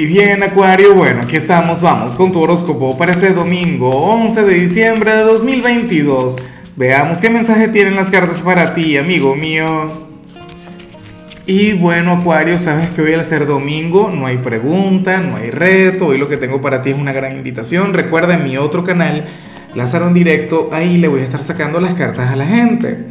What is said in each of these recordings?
Y bien, Acuario, bueno, aquí estamos, vamos con tu horóscopo para este domingo 11 de diciembre de 2022. Veamos qué mensaje tienen las cartas para ti, amigo mío. Y bueno, Acuario, sabes que hoy al ser domingo no hay pregunta, no hay reto, hoy lo que tengo para ti es una gran invitación. Recuerda en mi otro canal, Lázaro en directo, ahí le voy a estar sacando las cartas a la gente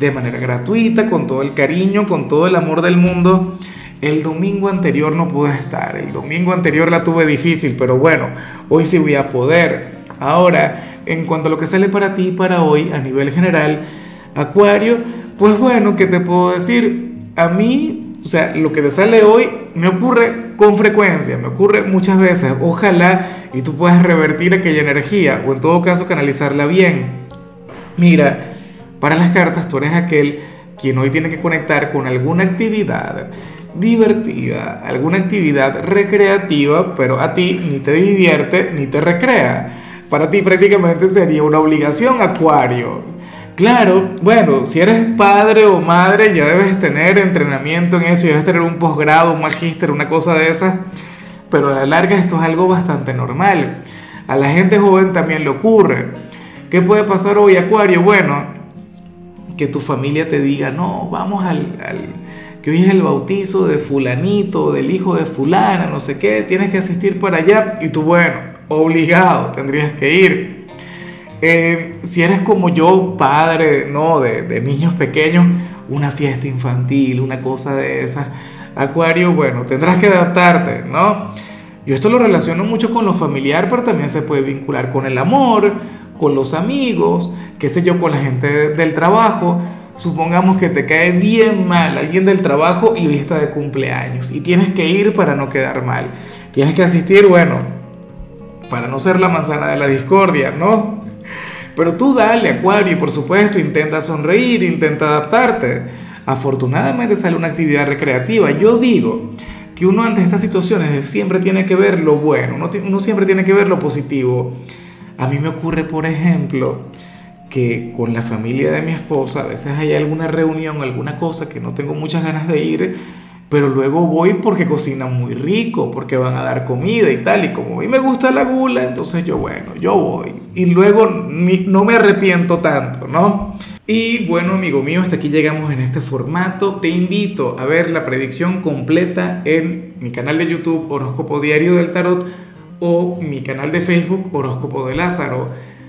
de manera gratuita, con todo el cariño, con todo el amor del mundo. El domingo anterior no pude estar, el domingo anterior la tuve difícil, pero bueno, hoy sí voy a poder. Ahora, en cuanto a lo que sale para ti para hoy a nivel general, Acuario, pues bueno, ¿qué te puedo decir? A mí, o sea, lo que te sale hoy me ocurre con frecuencia, me ocurre muchas veces. Ojalá y tú puedas revertir aquella energía o en todo caso canalizarla bien. Mira, para las cartas tú eres aquel quien hoy tiene que conectar con alguna actividad divertida, alguna actividad recreativa, pero a ti ni te divierte ni te recrea. Para ti prácticamente sería una obligación, Acuario. Claro, bueno, si eres padre o madre ya debes tener entrenamiento en eso, debes tener un posgrado, un magíster, una cosa de esas, pero a la larga esto es algo bastante normal. A la gente joven también le ocurre. ¿Qué puede pasar hoy, Acuario? Bueno, que tu familia te diga, no, vamos al que hoy es el bautizo de fulanito, del hijo de fulana, no sé qué, tienes que asistir para allá y tú, bueno, obligado, tendrías que ir. Eh, si eres como yo, padre, ¿no? De, de niños pequeños, una fiesta infantil, una cosa de esas, Acuario, bueno, tendrás que adaptarte, ¿no? Yo esto lo relaciono mucho con lo familiar, pero también se puede vincular con el amor, con los amigos, qué sé yo, con la gente del trabajo supongamos que te cae bien mal alguien del trabajo y hoy está de cumpleaños y tienes que ir para no quedar mal. Tienes que asistir, bueno, para no ser la manzana de la discordia, ¿no? Pero tú dale, Acuario, y por supuesto intenta sonreír, intenta adaptarte. Afortunadamente sale una actividad recreativa. Yo digo que uno ante estas situaciones siempre tiene que ver lo bueno, uno, uno siempre tiene que ver lo positivo. A mí me ocurre, por ejemplo, que con la familia de mi esposa a veces hay alguna reunión, alguna cosa que no tengo muchas ganas de ir, pero luego voy porque cocinan muy rico, porque van a dar comida y tal, y como a mí me gusta la gula, entonces yo, bueno, yo voy. Y luego no me arrepiento tanto, ¿no? Y bueno, amigo mío, hasta aquí llegamos en este formato. Te invito a ver la predicción completa en mi canal de YouTube Horóscopo Diario del Tarot o mi canal de Facebook Horóscopo de Lázaro.